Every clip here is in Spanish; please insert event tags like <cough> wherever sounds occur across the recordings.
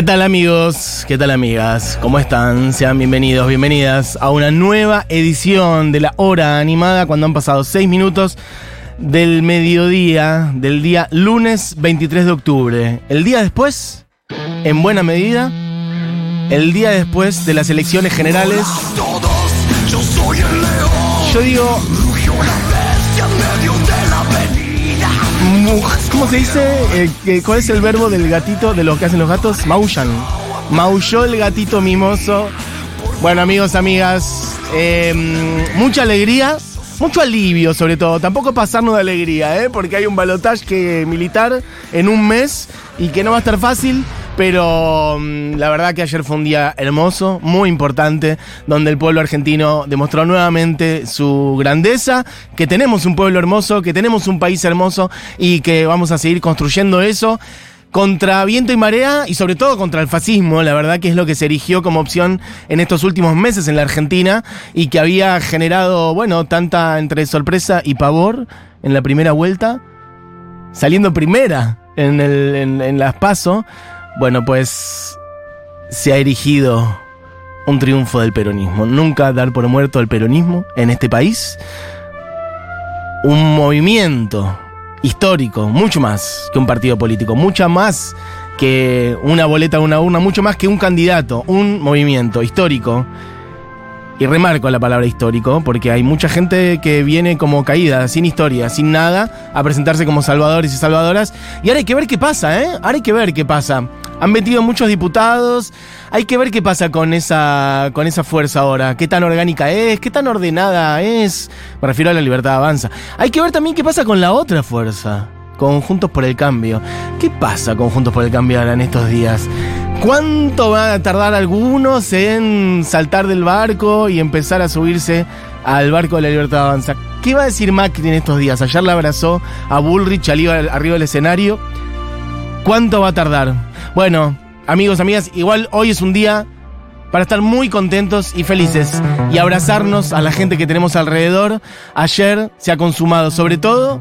¿Qué tal amigos? ¿Qué tal amigas? ¿Cómo están? Sean bienvenidos, bienvenidas a una nueva edición de la hora animada cuando han pasado seis minutos del mediodía del día lunes 23 de octubre. El día después, en buena medida, el día después de las elecciones generales. Yo digo, ¿Cómo se dice? Eh, ¿Cuál es el verbo del gatito, de lo que hacen los gatos? Maullan. Maulló el gatito mimoso. Bueno, amigos, amigas, eh, mucha alegría, mucho alivio sobre todo. Tampoco pasarnos de alegría, ¿eh? porque hay un balotaje militar en un mes y que no va a estar fácil. Pero mm, la verdad que ayer fue un día hermoso, muy importante, donde el pueblo argentino demostró nuevamente su grandeza, que tenemos un pueblo hermoso, que tenemos un país hermoso y que vamos a seguir construyendo eso contra viento y marea y sobre todo contra el fascismo, la verdad que es lo que se erigió como opción en estos últimos meses en la Argentina y que había generado, bueno, tanta entre sorpresa y pavor en la primera vuelta, saliendo primera en, el, en, en las PASO, bueno, pues se ha erigido un triunfo del peronismo. Nunca dar por muerto el peronismo en este país. Un movimiento histórico, mucho más que un partido político, mucha más que una boleta de una urna, mucho más que un candidato, un movimiento histórico. Y remarco la palabra histórico, porque hay mucha gente que viene como caída, sin historia, sin nada, a presentarse como salvadores y salvadoras. Y ahora hay que ver qué pasa, ¿eh? Ahora hay que ver qué pasa. Han metido muchos diputados. Hay que ver qué pasa con esa, con esa fuerza ahora. Qué tan orgánica es, qué tan ordenada es. Me refiero a la libertad avanza. Hay que ver también qué pasa con la otra fuerza. Con Juntos por el Cambio. ¿Qué pasa con Juntos por el Cambio ahora en estos días? ¿Cuánto van a tardar algunos en saltar del barco y empezar a subirse al barco de la libertad avanza? ¿Qué va a decir Macri en estos días? Ayer la abrazó a Bullrich arriba del escenario. ¿Cuánto va a tardar? Bueno, amigos, amigas, igual hoy es un día para estar muy contentos y felices y abrazarnos a la gente que tenemos alrededor. Ayer se ha consumado sobre todo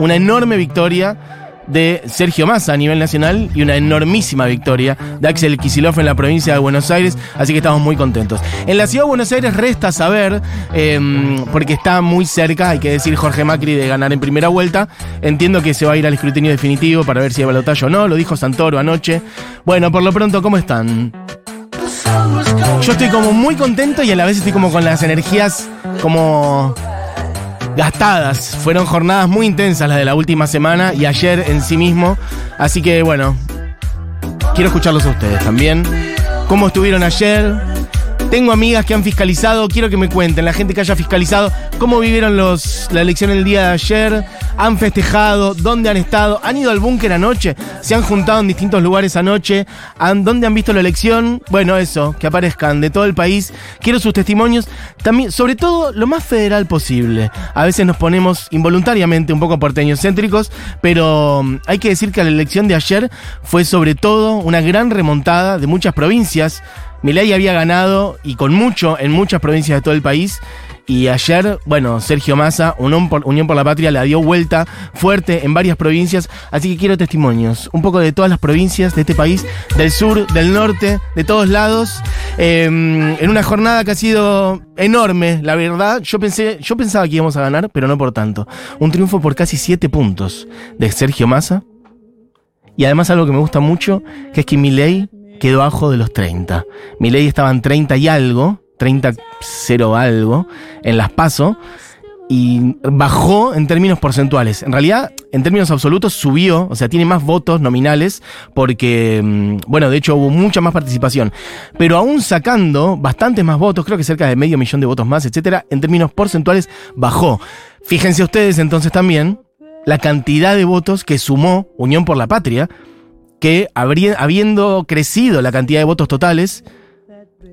una enorme victoria de Sergio Massa a nivel nacional y una enormísima victoria de Axel Kicillof en la provincia de Buenos Aires, así que estamos muy contentos. En la ciudad de Buenos Aires resta saber, eh, porque está muy cerca, hay que decir Jorge Macri de ganar en primera vuelta, entiendo que se va a ir al escrutinio definitivo para ver si hay balotaje o no, lo dijo Santoro anoche. Bueno, por lo pronto, ¿cómo están? Yo estoy como muy contento y a la vez estoy como con las energías como gastadas. Fueron jornadas muy intensas las de la última semana y ayer en sí mismo. Así que bueno, quiero escucharlos a ustedes también. ¿Cómo estuvieron ayer? Tengo amigas que han fiscalizado, quiero que me cuenten, la gente que haya fiscalizado, cómo vivieron los, la elección el día de ayer, han festejado, dónde han estado, han ido al búnker anoche, se han juntado en distintos lugares anoche, han- dónde han visto la elección, bueno, eso, que aparezcan de todo el país, quiero sus testimonios, también, sobre todo, lo más federal posible. A veces nos ponemos involuntariamente un poco porteños céntricos, pero mm, hay que decir que la elección de ayer fue sobre todo una gran remontada de muchas provincias, Milei había ganado y con mucho en muchas provincias de todo el país. Y ayer, bueno, Sergio Massa, Unión por, la Patria, la dio vuelta fuerte en varias provincias. Así que quiero testimonios, un poco de todas las provincias de este país, del sur, del norte, de todos lados. Eh, en una jornada que ha sido enorme, la verdad. Yo pensé, yo pensaba que íbamos a ganar, pero no por tanto. Un triunfo por casi siete puntos de Sergio Massa. Y además algo que me gusta mucho, que es que Milei quedó abajo de los 30. Milei estaba en 30 y algo, 30 0 algo, en las PASO, y bajó en términos porcentuales. En realidad, en términos absolutos, subió, o sea, tiene más votos nominales, porque, mm, bueno, de hecho hubo mucha más participación. Pero aún sacando bastantes más votos, creo que cerca de medio millón de votos más, etcétera, en términos porcentuales, bajó. Fíjense ustedes entonces también la cantidad de votos que sumó Unión por la Patria, que habría- habiendo crecido la cantidad de votos totales,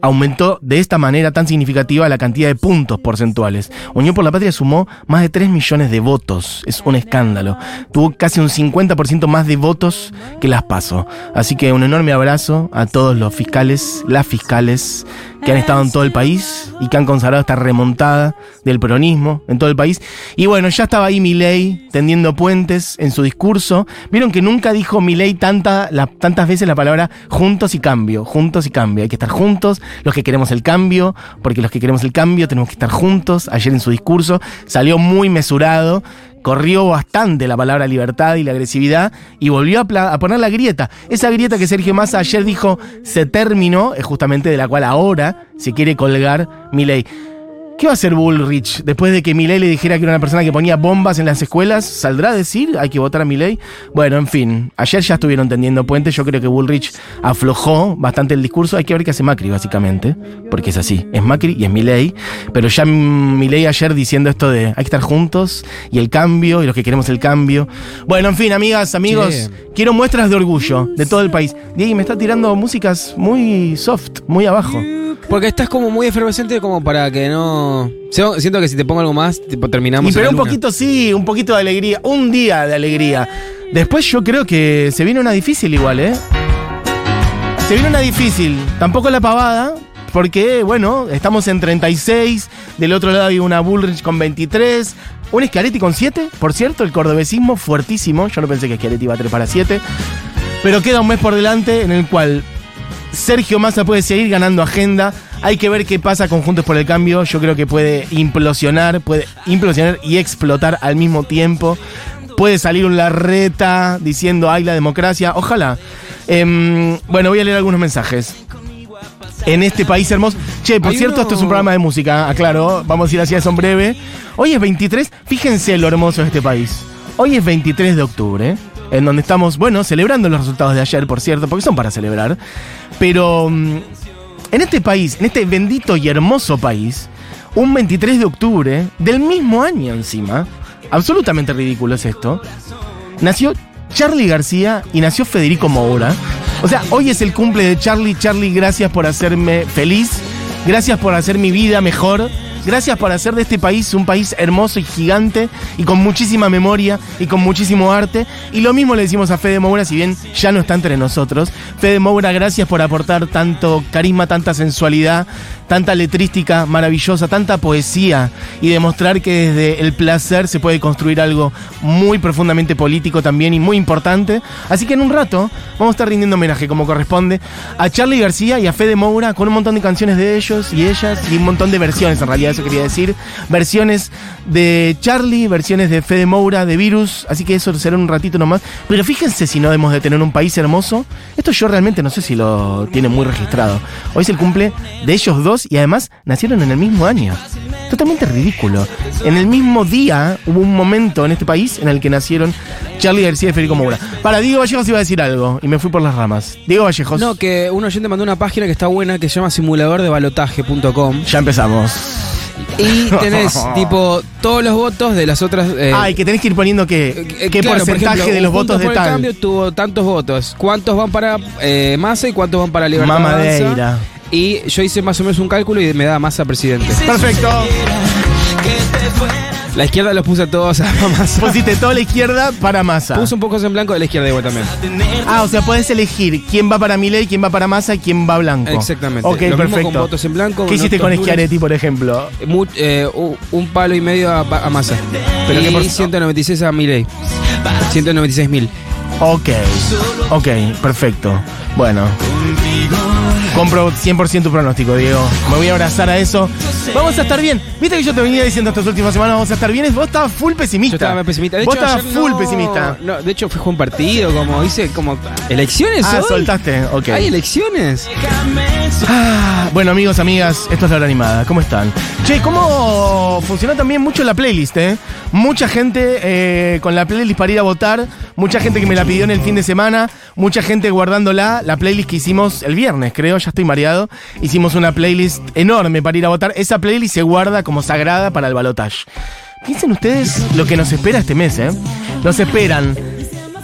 aumentó de esta manera tan significativa la cantidad de puntos porcentuales. Unión por la Patria sumó más de 3 millones de votos. Es un escándalo. Tuvo casi un 50% más de votos que las PASO. Así que un enorme abrazo a todos los fiscales, las fiscales que han estado en todo el país y que han consagrado esta remontada del peronismo en todo el país. Y bueno, ya estaba ahí Milei tendiendo puentes en su discurso. Vieron que nunca dijo Milei tanta, tantas veces la palabra juntos y cambio, juntos y cambio. Hay que estar juntos, los que queremos el cambio, porque los que queremos el cambio tenemos que estar juntos. Ayer en su discurso salió muy mesurado corrió bastante la palabra libertad y la agresividad y volvió a, poner la grieta. Esa grieta que Sergio Massa ayer dijo se terminó, es justamente de la cual ahora se quiere colgar mi ley. ¿Qué va a hacer Bullrich después de que Milei le dijera que era una persona que ponía bombas en las escuelas? ¿Saldrá a decir hay que votar a Milei? Bueno, en fin, ayer ya estuvieron tendiendo puentes. Yo creo que Bullrich aflojó bastante el discurso. Hay que ver qué hace Macri, básicamente, porque es así. Es Macri y es Milei. Pero ya Milei ayer diciendo esto de hay que estar juntos y el cambio y los que queremos el cambio. Bueno, en fin, amigas, amigos, quiero muestras de orgullo de todo el país. Diego me está tirando músicas muy soft, muy abajo. Porque estás como muy efervescente como para que no... Siento que si te pongo algo más, tipo, terminamos. Y pero un poquito sí, un poquito de alegría, un día de alegría. Después yo creo que se viene una difícil igual, ¿eh? Se viene una difícil. Tampoco la pavada, porque, bueno, estamos en 36. Del otro lado hay una Bullrich con 23. Un Schiaretti con 7, por cierto, el cordobesismo fuertísimo. Yo no pensé que Schiaretti iba a trepar a 7. Pero queda un mes por delante en el cual Sergio Massa puede seguir ganando agenda. Hay que ver qué pasa con Juntos por el Cambio. Yo creo que puede implosionar, puede implosionar y explotar al mismo tiempo. Puede salir un Larreta diciendo ay la democracia. Ojalá. Em, bueno, voy a leer algunos mensajes. En este país hermoso. Che, por cierto, esto es un programa de música, aclaro. Vamos a ir hacia eso en breve. Hoy es 23. Fíjense lo hermoso de este país. Hoy es 23 de octubre en donde estamos, bueno, celebrando los resultados de ayer, por cierto, porque son para celebrar. Pero mm, en este país, en este bendito y hermoso país, un 23 de octubre del mismo año encima, absolutamente ridículo es esto, nació Charlie García y nació Federico Moura. O sea, hoy es el cumple de Charlie. Charlie, gracias por hacerme feliz. Gracias por hacer mi vida mejor. Gracias por hacer de este país un país hermoso y gigante y con muchísima memoria y con muchísimo arte. Y lo mismo le decimos a Fede Moura, si bien ya no está entre nosotros. Fede Moura, gracias por aportar tanto carisma, tanta sensualidad, tanta letrística maravillosa, tanta poesía y demostrar que desde el placer se puede construir algo muy profundamente político también y muy importante. Así que en un rato vamos a estar rindiendo homenaje como corresponde a Charlie García y a Fede Moura con un montón de canciones de ellos y ellas y un montón de versiones en realidad eso quería decir. Versiones de Charlie, versiones de Fede Moura, de Virus, así que eso será un ratito nomás. Pero fíjense si no hemos de tener un país hermoso. Esto yo realmente no sé si lo tiene muy registrado. Hoy es el cumple de ellos dos y además nacieron en el mismo año. Totalmente ridículo. En el mismo día hubo un momento en este país en el que nacieron Charlie García y Federico Moura. Para Diego Vallejos iba a decir algo y me fui por las ramas. Diego Vallejos. No, que un oyente mandó una página que está buena que se llama simuladordebalotaje.com. Ya empezamos. Y <laughs> tenés, tipo, todos los votos de las otras. Eh, ah, y que tenés que ir poniendo qué, eh, qué porcentaje de los votos de tal. cambio tuvo tantos votos. ¿Cuántos van para eh, Massa y cuántos van para Libertad? Mamadeira. Y yo hice más o menos un cálculo y me da Massa presidente. Perfecto. La izquierda los puse a todos a Massa. Pusiste toda la izquierda para Massa. Puse un poco en blanco de la izquierda igual también. Ah, o sea, puedes elegir quién va para Milei, quién va para Massa y quién va blanco. Exactamente. Ok, perfecto. con votos en blanco. ¿Qué hiciste con Schiaretti, por ejemplo? Eh, un palo y medio a, Massa. Pero y por 196 a Milei. 196 mil. Ok, ok, perfecto. Bueno. Compro 100% pronóstico, Diego. Me voy a abrazar a eso. Vamos a estar bien. Viste que yo te venía diciendo estas últimas semanas, vamos a estar bien. Vos estabas full pesimista. Yo estaba pesimista. De Vos estabas full pesimista. No, de hecho, fue un partido, como dice, como. ¿Elecciones? Ah, soltaste, ok. ¿Hay elecciones? Ah, bueno, amigos, amigas, esto es la hora animada. ¿Cómo están? Che, ¿cómo funcionó también mucho la playlist, eh? Mucha gente eh, con la playlist para ir a votar. Mucha gente que me la pidió en el fin de semana. Mucha gente guardándola. La playlist que hicimos el viernes, creo ya estoy mareado, hicimos una playlist enorme para ir a votar. Esa playlist se guarda como sagrada para el balotage. Piensen ustedes lo que nos espera este mes, ¿eh? Nos esperan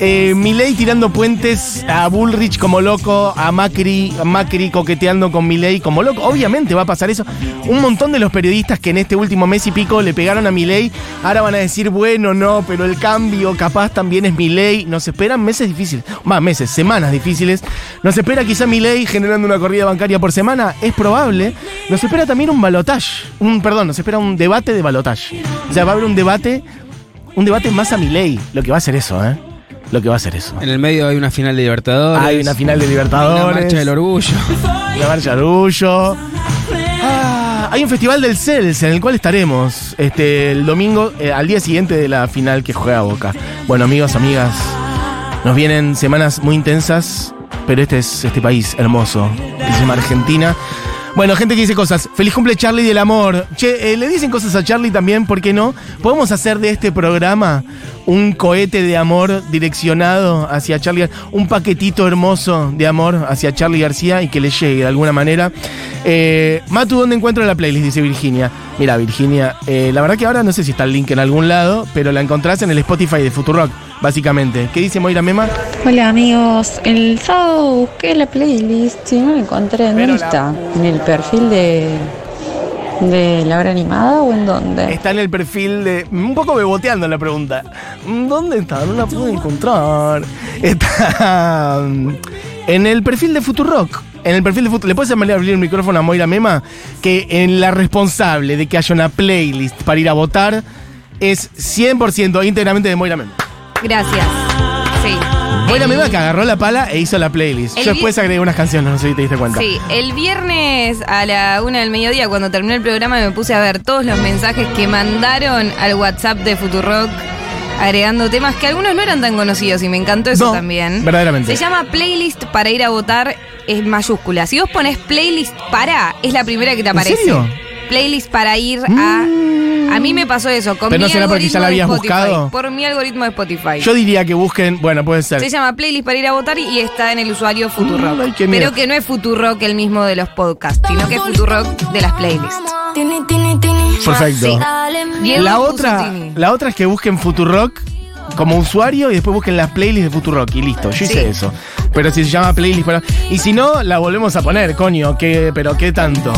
Eh, Milei tirando puentes a Bullrich como loco, a Macri, Macri coqueteando con Milei como loco. Obviamente va a pasar eso. Un montón de los periodistas que en este último mes y pico le pegaron a Milei, ahora van a decir, bueno, no, pero el cambio capaz también es Milei. Nos esperan meses difíciles, más meses, semanas difíciles. Nos espera quizá Milei generando una corrida bancaria por semana, es probable. Nos espera también un balotage, un perdón, nos espera un debate de balotage. O sea, va a haber un debate, un debate más a Milei, lo que va a ser eso, ¿eh? Lo que va a ser eso. En el medio hay una final de Libertadores. Hay una final de Una Libertadores. marcha del orgullo. La marcha de orgullo. Ah, hay un festival del CELS en el cual estaremos este, el domingo, eh, al día siguiente de la final que juega Boca. Bueno, amigos, amigas, nos vienen semanas muy intensas, pero este es este país hermoso, que se llama Argentina. Bueno, gente que dice cosas. Feliz cumple Charlie del amor. Che, eh, le dicen cosas a Charlie también, ¿por qué no? Podemos hacer de este programa un cohete de amor direccionado hacia Charlie, un paquetito hermoso de amor hacia Charlie García y que le llegue de alguna manera. Eh, Matu, ¿dónde encuentro la playlist? Dice Virginia. Mira, Virginia, eh, la verdad que ahora no sé si está el link en algún lado, pero la encontrás en el Spotify de Futurock, básicamente. ¿Qué dice Moira Mema? Hola amigos, el sábado busqué la playlist y no la encontré. ¿En Pero dónde está? ¿En el perfil de, de la hora animada o en dónde? Está en el perfil de. Un poco beboteando la pregunta. ¿Dónde está? No la pude encontrar. Está. mm, En el perfil de Futurock. En el perfil de Futurock. ¿Le puedes abrir el micrófono a Moira Mema? Que en la responsable de que haya una playlist para ir a votar es 100% íntegramente de Moira Mema. Gracias. Sí. El- Mema que agarró la pala e hizo la playlist. Yo después agregué unas canciones, no sé si te diste cuenta. Sí, el viernes a la una del mediodía, cuando terminé el programa, me puse a ver todos los mensajes que mandaron al WhatsApp de Futurock, agregando temas que algunos no eran tan conocidos y me encantó eso No, también. verdaderamente. Se llama Playlist para ir a votar, es mayúscula. Si vos pones Playlist para, es la primera que te aparece. serio? Playlist para ir a. A mí me pasó eso. Con Pero mi no será porque ya algoritmo la de habías Spotify, buscado. Por mi algoritmo de Spotify. Yo diría que busquen. Bueno, puede ser. Se llama Playlist para ir a votar y está en el usuario Futurock. Mm, ay, qué miedo. Pero que no es Futurock el mismo de los podcasts, sino que es Futurock de las playlists. Perfecto. La otra, la otra es que busquen Futurock como usuario y después busquen las playlists de Futurock y listo. Yo hice Sí. eso. Pero si se llama playlist para. Y si no, la volvemos a poner, coño. ¿qué, pero qué tanto.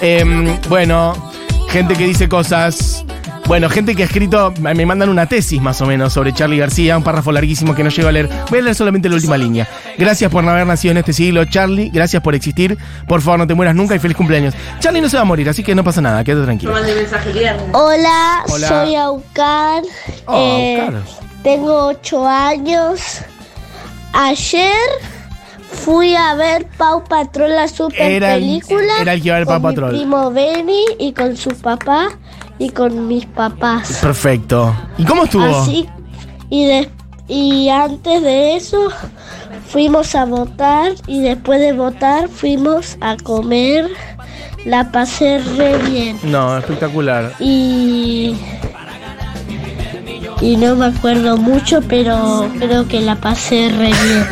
Em, bueno, gente que dice cosas. Bueno, gente que ha escrito, me mandan una tesis más o menos sobre Charlie García, un párrafo larguísimo que no llego a leer. Voy a leer solamente la última línea. Gracias por no haber nacido en este siglo, Charlie. Gracias por existir. Por favor, no te mueras nunca y feliz cumpleaños. Charlie no se va a morir, así que no pasa nada, quédate tranquilo. Hola, Hola. soy Aucar. Oh, eh, Aucar. Tengo ocho años. Ayer fui a ver Pau Patrol, la super Era el- película. era el que iba a ver Pau con Patrol. Mi primo Benny y con su papá y con mis papás. Perfecto. ¿Y cómo estuvo? Así, y, de- y antes de eso fuimos a votar y después de votar fuimos a comer. La pasé re bien. No, espectacular. Y. Y no me acuerdo mucho, pero creo que la pasé re bien.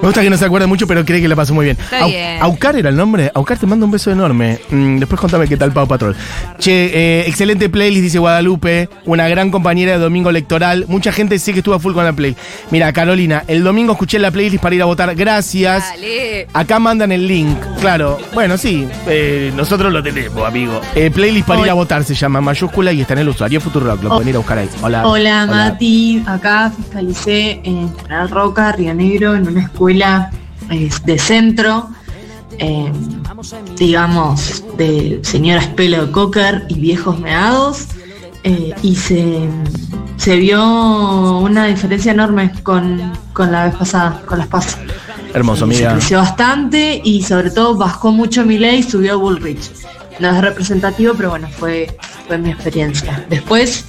Me gusta que no se acuerde mucho, pero cree que la pasó muy bien. Está bien. Aucar era el nombre. Aucar te manda un beso enorme. Mm, después contame qué tal Pau Patrol. Che, eh, excelente playlist, dice Guadalupe. Una gran compañera de domingo electoral. Mucha gente sé que estuvo a full con la play. Mira, Carolina, el domingo escuché la playlist para ir a votar. Gracias. Dale. Acá mandan el link, claro. Bueno, sí, eh, nosotros lo tenemos, amigo. Eh, playlist para ir a votar se llama mayúscula y está en el usuario Futurock. Lo pueden ir a buscar ahí. Hola. Hola, Mati, acá fiscalicé en General Roca, Río Negro, en una escuela eh, de centro, eh, digamos, de señoras pelo de cocker y viejos meados, eh, y se, se vio una diferencia enorme con, con la vez pasada, con las pasas. Hermoso, Se amiga. creció bastante y sobre todo bajó mucho mi ley y subió Bullrich. No es representativo, pero bueno, fue, fue mi experiencia. Después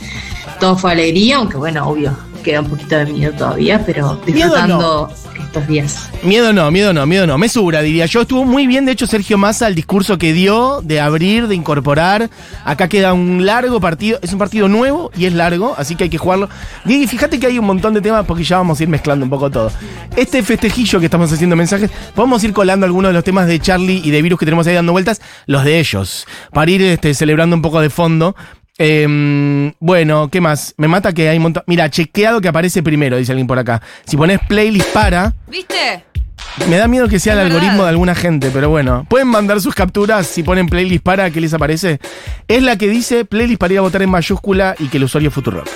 todo fue alegría, aunque bueno, obvio, queda un poquito de miedo todavía, pero disfrutando estos días. Miedo no, miedo no, miedo no. Mesura, diría yo. Estuvo muy bien, de hecho, Sergio Massa, el discurso que dio de abrir, de incorporar. Acá queda un largo partido. Es un partido nuevo y es largo, así que hay que jugarlo. Y fíjate que hay un montón de temas porque ya vamos a ir mezclando un poco todo. Este festejillo que estamos haciendo mensajes, podemos ir colando algunos de los temas de Charlie y de Virus que tenemos ahí dando vueltas, los de ellos, para ir este, celebrando un poco de fondo. Em, bueno, ¿qué más? Me mata que hay un montón. Mira, chequeado que aparece primero, dice alguien por acá. Si pones playlist para, ¿Viste? Me da miedo que sea el algoritmo de alguna gente, pero bueno. Pueden mandar sus capturas si ponen playlist para, ¿qué les aparece? Es la que dice playlist para ir a votar en mayúscula y que el usuario es Futurock.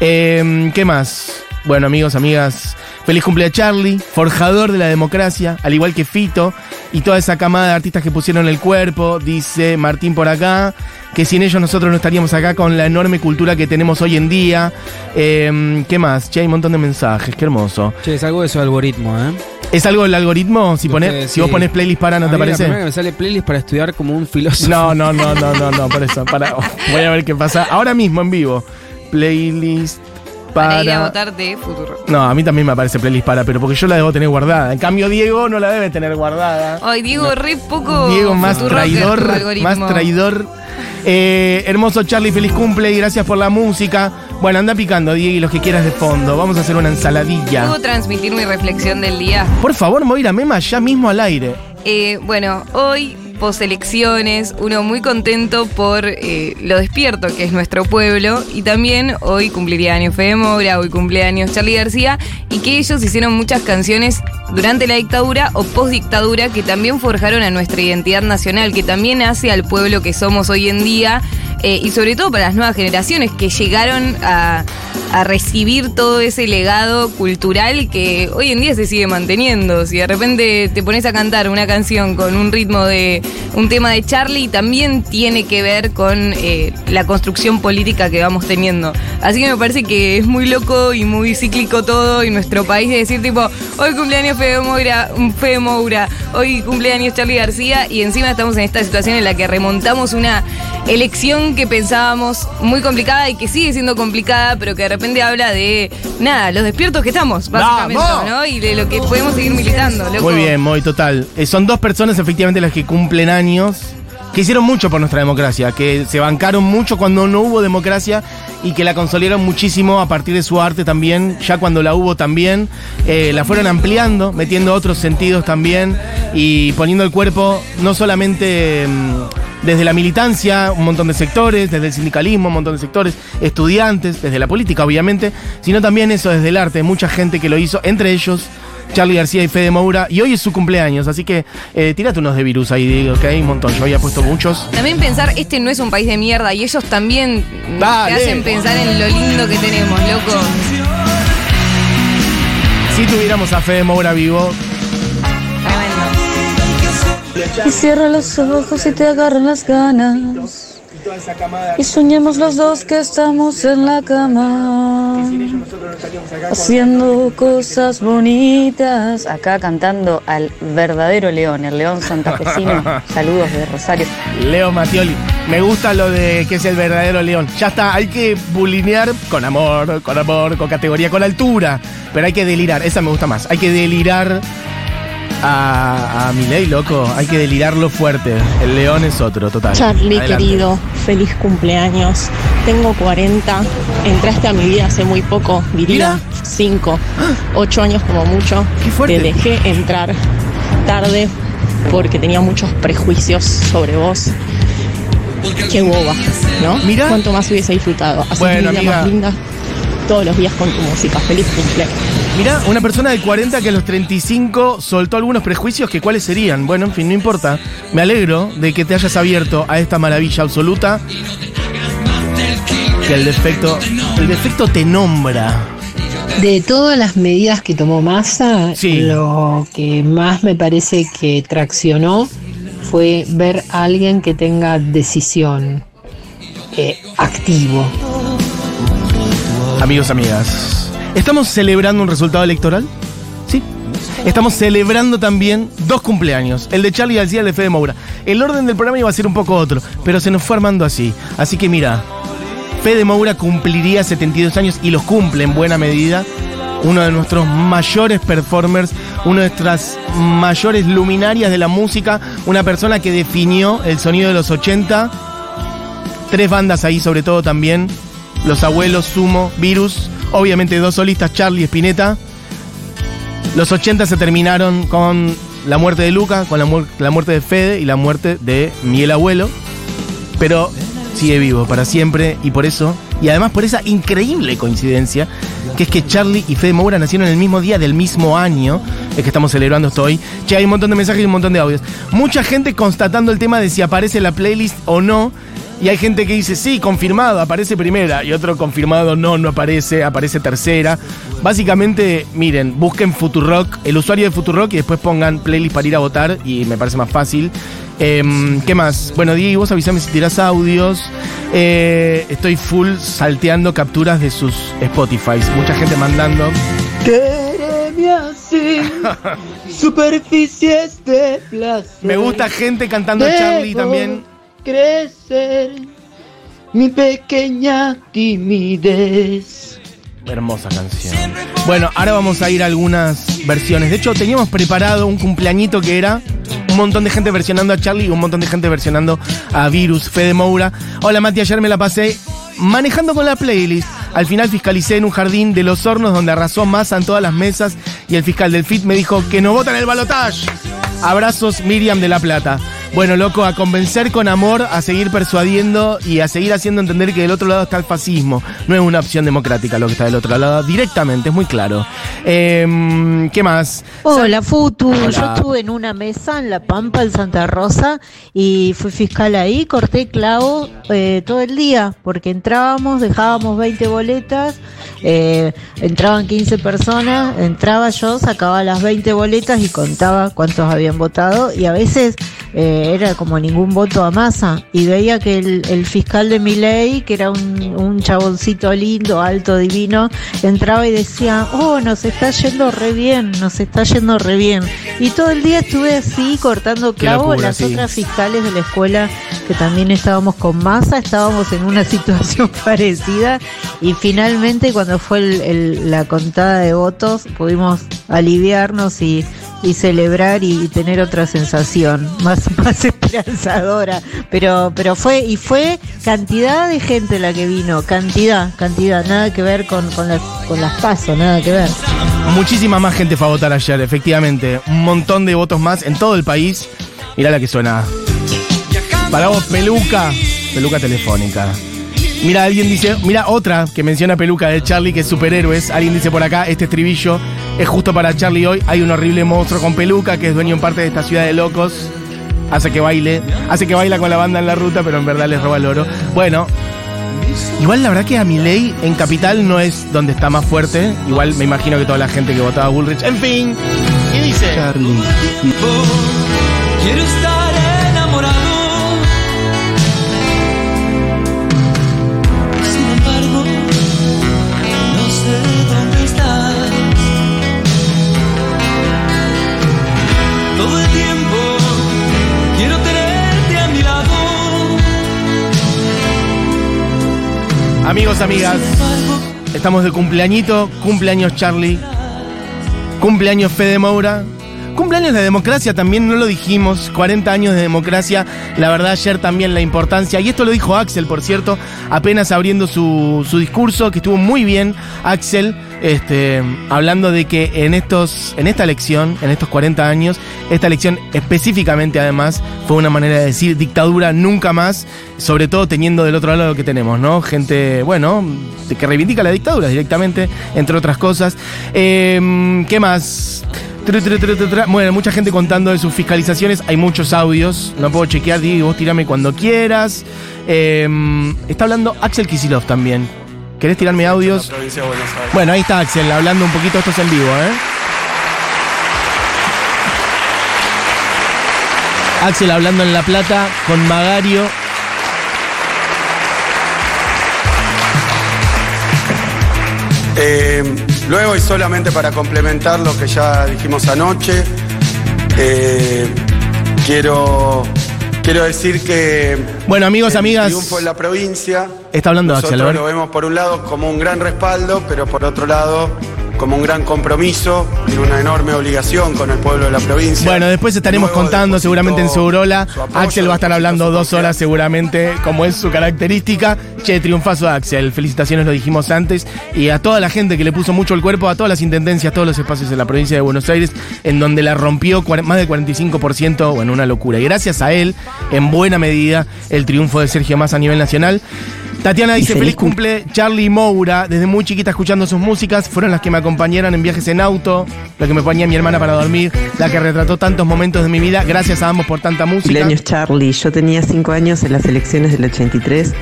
Em, ¿Qué más? Bueno, amigos, amigas, feliz cumpleaños Charlie, forjador de la democracia, al igual que Fito y toda esa camada de artistas que pusieron el cuerpo, dice Martín por acá, que sin ellos nosotros no estaríamos acá con la enorme cultura que tenemos hoy en día. Em, ¿Qué más? Che, hay un montón de mensajes, qué hermoso. Che, es algo de su algoritmo, ¿eh? ¿Es algo del algoritmo? Si, pones, si vos sí. pones playlist para, ¿no A te mí la primera que me sale playlist para estudiar como un filósofo. No, no, no, no, no, no, por eso. Para, <laughs> voy a ver qué pasa. Ahora mismo en vivo. Playlist para. Para ir a votar de Futuro. No, a mí también me aparece playlist para, pero porque yo la debo tener guardada. En cambio, Diego no la debe tener guardada. Ay, Diego, re poco. Diego más traidor, más traidor. Eh, hermoso Charlie, feliz cumple y gracias por la música. Bueno, anda picando, Diego, y los que quieras de fondo. Vamos a hacer una ensaladilla. ¿Puedo transmitir mi reflexión del día? Por favor, Moira Mema, ya mismo al aire. Eh, bueno, hoy, poselecciones, uno muy contento por eh, lo despierto que es nuestro pueblo y también hoy cumpliría años Fede Moura, hoy cumpleaños Charlie García y que ellos hicieron muchas canciones durante la dictadura o post-dictadura que también forjaron a nuestra identidad nacional, que también hace al pueblo que somos hoy en día eh, y sobre todo para las nuevas generaciones que llegaron a, recibir todo ese legado cultural que hoy en día se sigue manteniendo. Si de repente te pones a cantar una canción con un ritmo de un tema de Charlie, también tiene que ver con eh, la construcción política que vamos teniendo. Así que me parece que es muy loco y muy cíclico todo en nuestro país de decir tipo, hoy cumpleaños Fede Moura, Fede Moura, hoy cumpleaños Charlie García y encima estamos en esta situación en la que remontamos una elección que pensábamos muy complicada y que sigue siendo complicada, pero que de repente habla de nada, los despiertos que estamos, básicamente, ¡Vamos! ¿no? Y de lo que podemos seguir militando, loco. Muy bien, muy total. Eh, son dos personas efectivamente las que cumplen años, que hicieron mucho por nuestra democracia, que se bancaron mucho cuando no hubo democracia y que la consolidaron muchísimo a partir de su arte también, ya cuando la hubo también, eh, la fueron ampliando, metiendo otros sentidos también y poniendo el cuerpo no solamente... mm, desde la militancia, un montón de sectores, desde el sindicalismo, un montón de sectores, estudiantes, desde la política, obviamente, sino también eso desde el arte, mucha gente que lo hizo, entre ellos Charlie García y Fede Moura, y hoy es su cumpleaños, así que eh, tírate unos de virus ahí, Diego, que hay un montón, yo había puesto muchos. También pensar, este no es un país de mierda y ellos también Dale. te hacen pensar en lo lindo que tenemos, loco. Si tuviéramos a Fede Moura vivo, Tremendo. Y cierra los ojos y te agarran las ganas. Y soñemos los dos que estamos en la cama. Haciendo cosas bonitas. Acá cantando al verdadero león, el león santafesino. <laughs> Saludos de Rosario. Leo Matioli. Me gusta lo de que es el verdadero león. Ya está, hay que bulinear con amor, con amor, con categoría, con altura. Pero hay que delirar, esa me gusta más. Hay que delirar a, a Milei, loco. Hay que delirarlo fuerte. El león es otro, total. Charlie, Adelante. querido, feliz cumpleaños. Tengo 40, entraste a mi vida hace muy poco, diría 5, 8 años como mucho. Qué fuerte. Te dejé entrar tarde porque tenía muchos prejuicios sobre vos. Qué boba, ¿no? Mirá. Cuánto más hubiese disfrutado. Así Bueno, mi vida amiga. más linda todos los días con tu música. Feliz cumpleaños. Mirá, una persona de 40 que a los 35 soltó algunos prejuicios que cuáles serían. Bueno, en fin, no importa. Me alegro de que te hayas abierto a esta maravilla absoluta. Que el defecto, el defecto te nombra. De todas las medidas que tomó Massa, Sí. lo que más me parece que traccionó fue ver a alguien que tenga decisión eh, activo. Amigos, amigas, ¿estamos celebrando un resultado electoral? Sí. Estamos celebrando también dos cumpleaños, el de Charlie García y el de Fede Moura. El orden del programa iba a ser un poco otro, pero se nos fue armando así. Así que mira, Fede Moura cumpliría 72 años y los cumple en buena medida. Uno de nuestros mayores performers, una de nuestras mayores luminarias de la música, una persona que definió el sonido de los 80. Tres bandas ahí sobre todo también. Los abuelos, Sumo, Virus. Obviamente dos solistas, Charlie y Spinetta. Los 80 se terminaron con la muerte de Luca, con la, muer- la muerte de Fede y la muerte de Miguel Abuelo. Pero sigue vivo para siempre y por eso, y además por esa increíble coincidencia, que es que Charlie y Fede Moura nacieron el mismo día del mismo año, es que estamos celebrando esto hoy. Che, hay un montón de mensajes y un montón de audios. Mucha gente constatando el tema de si aparece la playlist o no. Y hay gente que dice, sí, confirmado, aparece primera. Y otro confirmado, no, no aparece, aparece tercera. Básicamente, miren, busquen Futurock, el usuario de Futurock y después pongan playlist para ir a votar y me parece más fácil. Em, ¿Qué más? Bueno, Diego, vos avisame si tirás audios. Eh, estoy full salteando capturas de sus Spotify. Mucha gente mandando. Quereme así, <laughs> superficies de placer. Me gusta gente cantando Debo Charlie también. Crecer, mi pequeña timidez. Hermosa canción. Bueno, ahora vamos a ir a algunas versiones. De hecho, teníamos preparado un cumpleañito que era un montón de gente versionando a Charlie y un montón de gente versionando a Virus, Fede Moura. Hola Mati, ayer me la pasé manejando con la playlist. Al final fiscalicé en un jardín de los hornos donde arrasó masa en todas las mesas y el fiscal del FIT me dijo que no votan el balotage. Abrazos Miriam de la Plata. Bueno, loco, a convencer con amor, a seguir persuadiendo y a seguir haciendo entender que del otro lado está el fascismo. No es una opción democrática lo que está del otro lado, directamente, es muy claro. Em, ¿Qué más? Hola, Futu. Hola. Yo estuve en una mesa en La Pampa, en Santa Rosa, y fui fiscal ahí, corté clavo eh, todo el día, porque entrábamos, dejábamos 20 boletas, eh, entraban 15 personas, entraba yo, sacaba las 20 boletas y contaba cuántos habían votado, y a veces eh, era como ningún voto a masa, y veía que el, el fiscal de mi ley, que era un, un chaboncito lindo, alto, divino, entraba y decía, oh, nos está yendo re bien, nos está yendo re bien. Y todo el día estuve así cortando clavo. locura, Las sí. otras fiscales de la escuela que también estábamos con masa, estábamos en una <laughs> situación parecida y finalmente cuando fue el- el- la contada de votos pudimos aliviarnos y, y celebrar y, tener otra sensación más, <laughs> más esperanzadora. Pero, pero fue, y fue cantidad de gente la que vino, cantidad, cantidad, nada que ver con, con, las, con las pasos, nada que ver. Muchísima más gente fue a votar ayer, efectivamente. Un montón de votos más en todo el país. Mirá la que suena. Para vos, peluca. Peluca telefónica. Mira, alguien dice, mira otra que menciona peluca de Charlie, que es superhéroes. Alguien dice por acá, este estribillo es justo para Charlie hoy. Hay un horrible monstruo con peluca que es dueño en parte de esta ciudad de locos. Hace que baile, hace que baila con la banda en la ruta, pero en verdad les roba el oro. Bueno, igual la verdad que a Milei en Capital no es donde está más fuerte. Igual me imagino que toda la gente que votaba a Bullrich. En fin, ¿qué dice? Charlie. Quiero estar Amigos, amigas, estamos de cumpleañito, cumpleaños Charlie, cumpleaños Fede Moura, cumpleaños de democracia también, no lo dijimos, 40 años de democracia, la verdad ayer también la importancia, y esto lo dijo Axel, por cierto, apenas abriendo su, su discurso, que estuvo muy bien, Axel, este, hablando de que en, estos, en esta elección, en estos 40 años, esta elección específicamente además fue una manera de decir dictadura nunca más, sobre todo teniendo del otro lado lo que tenemos, ¿no? Gente, bueno, que reivindica la dictadura directamente, entre otras cosas. Eh, ¿Qué más? Bueno, mucha gente contando de sus fiscalizaciones, hay muchos audios, no puedo chequear, Diego, vos tirame cuando quieras. Eh, está hablando Axel Kisilov también. ¿Querés tirarme audios? Bueno, ahí está Axel, hablando un poquito, esto es en vivo, ¿eh? Axel hablando en La Plata con Magario. Eh, luego, y solamente para complementar lo que ya dijimos anoche, eh, quiero, quiero decir que. Bueno, amigos, el amigas. triunfo en la provincia. Está hablando Nosotros Axel, lo vemos por un lado como un gran respaldo, pero por otro lado como un gran compromiso y una enorme obligación con el pueblo de la provincia. Bueno, después estaremos Luego contando seguramente en Segurola. su apoyo, Axel va a estar hablando dos horas seguramente, como es su característica. Che, triunfazo de Axel. Felicitaciones, lo dijimos antes. Y a toda la gente que le puso mucho el cuerpo, a todas las intendencias, todos los espacios en la provincia de Buenos Aires, en donde la rompió más del 45%, bueno, una locura. Y gracias a él, en buena medida, el triunfo de Sergio Massa a nivel nacional. Tatiana dice, feliz cumple Charlie Moura, desde muy chiquita escuchando sus músicas, fueron las que me acompañaron en viajes en auto, la que me ponía mi hermana para dormir, la que retrató tantos momentos de mi vida, gracias a ambos por tanta música. Cumpleaños Charlie. Yo tenía cinco años en las elecciones del 83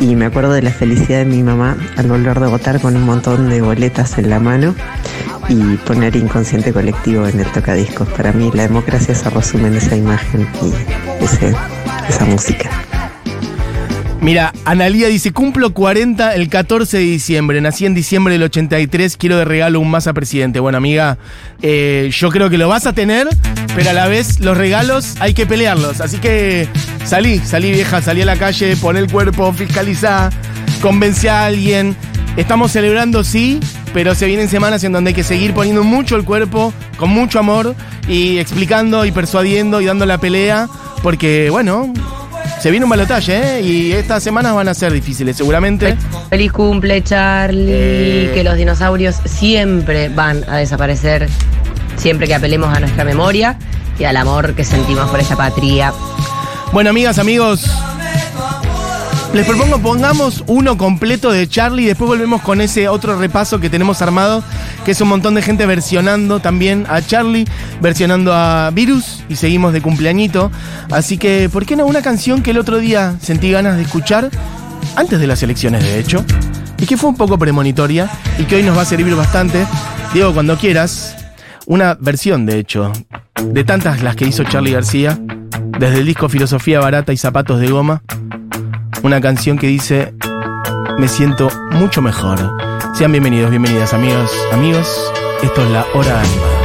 y me acuerdo de la felicidad de mi mamá al volver de votar con un montón de boletas en la mano y poner inconsciente colectivo en el tocadiscos. Para mí la democracia se resume en esa imagen y ese- esa música. Mira, Analía dice, cumplo 40 el 14 de diciembre, nací en diciembre del 83, quiero de regalo un Massa presidente. Bueno, amiga, eh, yo creo que lo vas a tener, pero a la vez los regalos hay que pelearlos. Así que salí, salí vieja, salí a la calle, pon el cuerpo, fiscalizá, convence a alguien. Estamos celebrando, sí, pero se vienen semanas en donde hay que seguir poniendo mucho el cuerpo, con mucho amor, y explicando y persuadiendo y dando la pelea, porque, bueno, se viene un balotaje, ¿eh? Y estas semanas van a ser difíciles, seguramente. Feliz cumple, Charlie. Eh. Que los dinosaurios siempre van a desaparecer. Siempre que apelemos a nuestra memoria y al amor que sentimos por esta patria. Bueno, amigas, amigos, les propongo pongamos uno completo de Charlie y después volvemos con ese otro repaso que tenemos armado, que es un montón de gente versionando también a Charlie, versionando a Virus y seguimos de cumpleañito. Así que, ¿por qué no una canción que el otro día sentí ganas de escuchar, antes de las elecciones de hecho, y que fue un poco premonitoria y que hoy nos va a servir bastante? Diego, cuando quieras, una versión de hecho, de tantas las que hizo Charlie García, desde el disco Filosofía Barata y Zapatos de Goma, una canción que dice, me siento mucho mejor. Sean bienvenidos, bienvenidas amigos, amigos, esto es la hora animada.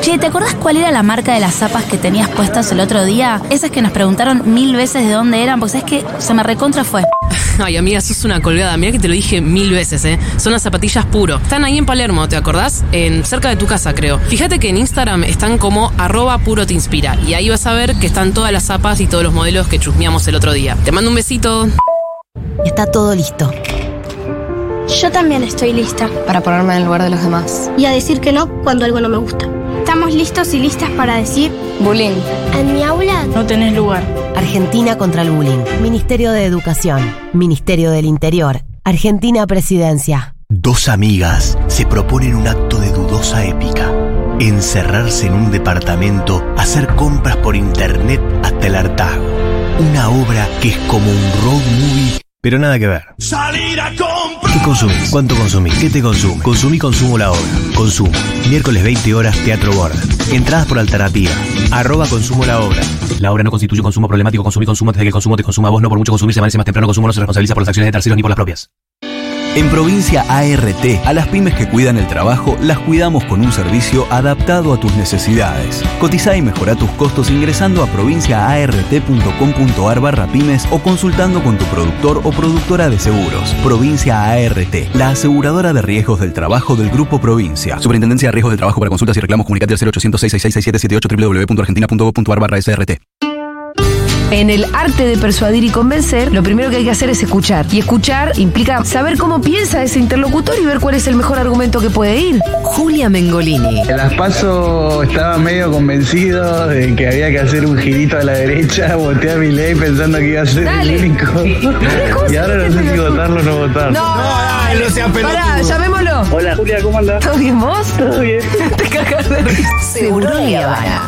Che, ¿te acordás cuál era la marca de las zapas que tenías puestas el otro día? Esas que nos preguntaron mil veces de dónde eran, porque es que se me recontra fue. <laughs> Ay, amiga, sos una colgada. Mira que te lo dije mil veces, ¿eh? Son las zapatillas puro. Están ahí en Palermo, ¿te acordás? En, cerca de tu casa, creo. Fíjate que en Instagram están como arroba puro te inspira. Y ahí vas a ver que están todas las zapas y todos los modelos que chusmeamos el otro día. Te mando un besito. Está todo listo. Yo también estoy lista. Para ponerme en el lugar de los demás. Y a decir que no cuando algo no me gusta. Estamos listos y listas para decir Bullying. En mi aula No tenés lugar. Argentina contra el bullying. Ministerio de Educación. Ministerio del Interior. Argentina Presidencia. Dos amigas se proponen un acto de dudosa épica. Encerrarse en un departamento, hacer compras por internet hasta el hartazgo. Una obra que es como un road movie, pero nada que ver. Salir a comprar. ¿Qué consumís? ¿Cuánto consumís? ¿Qué te consume? Consumí Consumo la obra. Consumo. Miércoles 20 horas, Teatro Borda. Entradas por alternativa. Arroba Consumo la obra. La obra no constituye un consumo problemático. Consumí consumo desde que el consumo te consuma a vos. No por mucho consumir se amanece más temprano. Consumo no se responsabiliza por las acciones de terceros ni por las propias. En Provincia ART, a las pymes que cuidan el trabajo, las cuidamos con un servicio adaptado a tus necesidades. Cotiza y mejora tus costos ingresando a provinciaart.com.ar barra pymes o consultando con tu productor o productora de seguros. Provincia ART, la aseguradora de riesgos del trabajo del Grupo Provincia. Superintendencia de Riesgos del Trabajo para consultas y reclamos comunicate al 0800 666 www.argentina.gov.ar barra SRT. En el arte de persuadir y convencer, lo primero que hay que hacer es escuchar. Y escuchar implica saber cómo piensa ese interlocutor y ver cuál es el mejor argumento que puede ir. Julia Mengolini. En las paso estaba medio convencido de que había que hacer un girito a la derecha, <laughs> volteé a mi ley pensando que iba a ser Dale. el único. <laughs> y ahora no sé si votarlo o no votarlo. No, dale, no sea pelotudo. Pará, llamémoslo. Hola Julia, ¿cómo andás? ¿Todo bien vos? Todo bien. <laughs> Te cagas de risa. Seguro.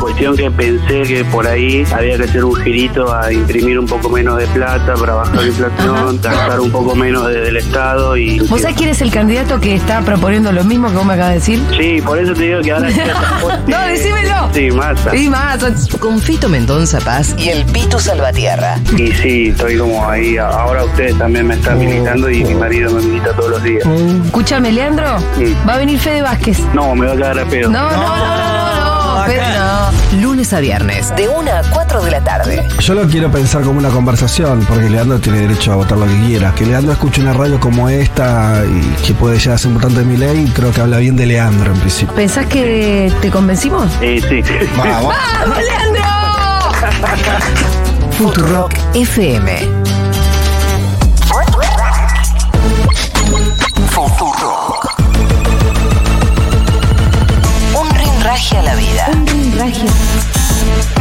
Cuestión que pensé que por ahí había que hacer un girito a imprimir un poco menos de plata para bajar la inflación, gastar un poco menos desde el Estado y... ¿Vos sabés quién es el candidato que está proponiendo lo mismo que vos me acabas de decir? Sí, por eso te digo que ahora... <laughs> No, decímelo. Sí, masa. Y más. Con Fito Mendonza Paz y el Pitu Salvatierra. Y sí, estoy como ahí. Ahora ustedes también me están militando y mi marido me milita todos los días. Escúchame, Leandro. Mm. Va a venir Fede Vázquez. No, me va a quedar a pedo. No, no, no, no, no, no. Fede, no. Lunes a viernes, de 1 a 4 de la tarde. Yo lo quiero pensar como una conversación, porque Leandro tiene derecho a votar lo que quiera. Que Leandro escuche una radio como esta y que puede llegar a ser un votante de mi ley, creo que habla bien de Leandro en principio. ¿Pensás que te convencimos? Sí, sí. Vamos. <laughs> ¡Vamos, Leandro! Futurock FM. Futurock. Un rinraje a la vida. Un rinraje. Futurock.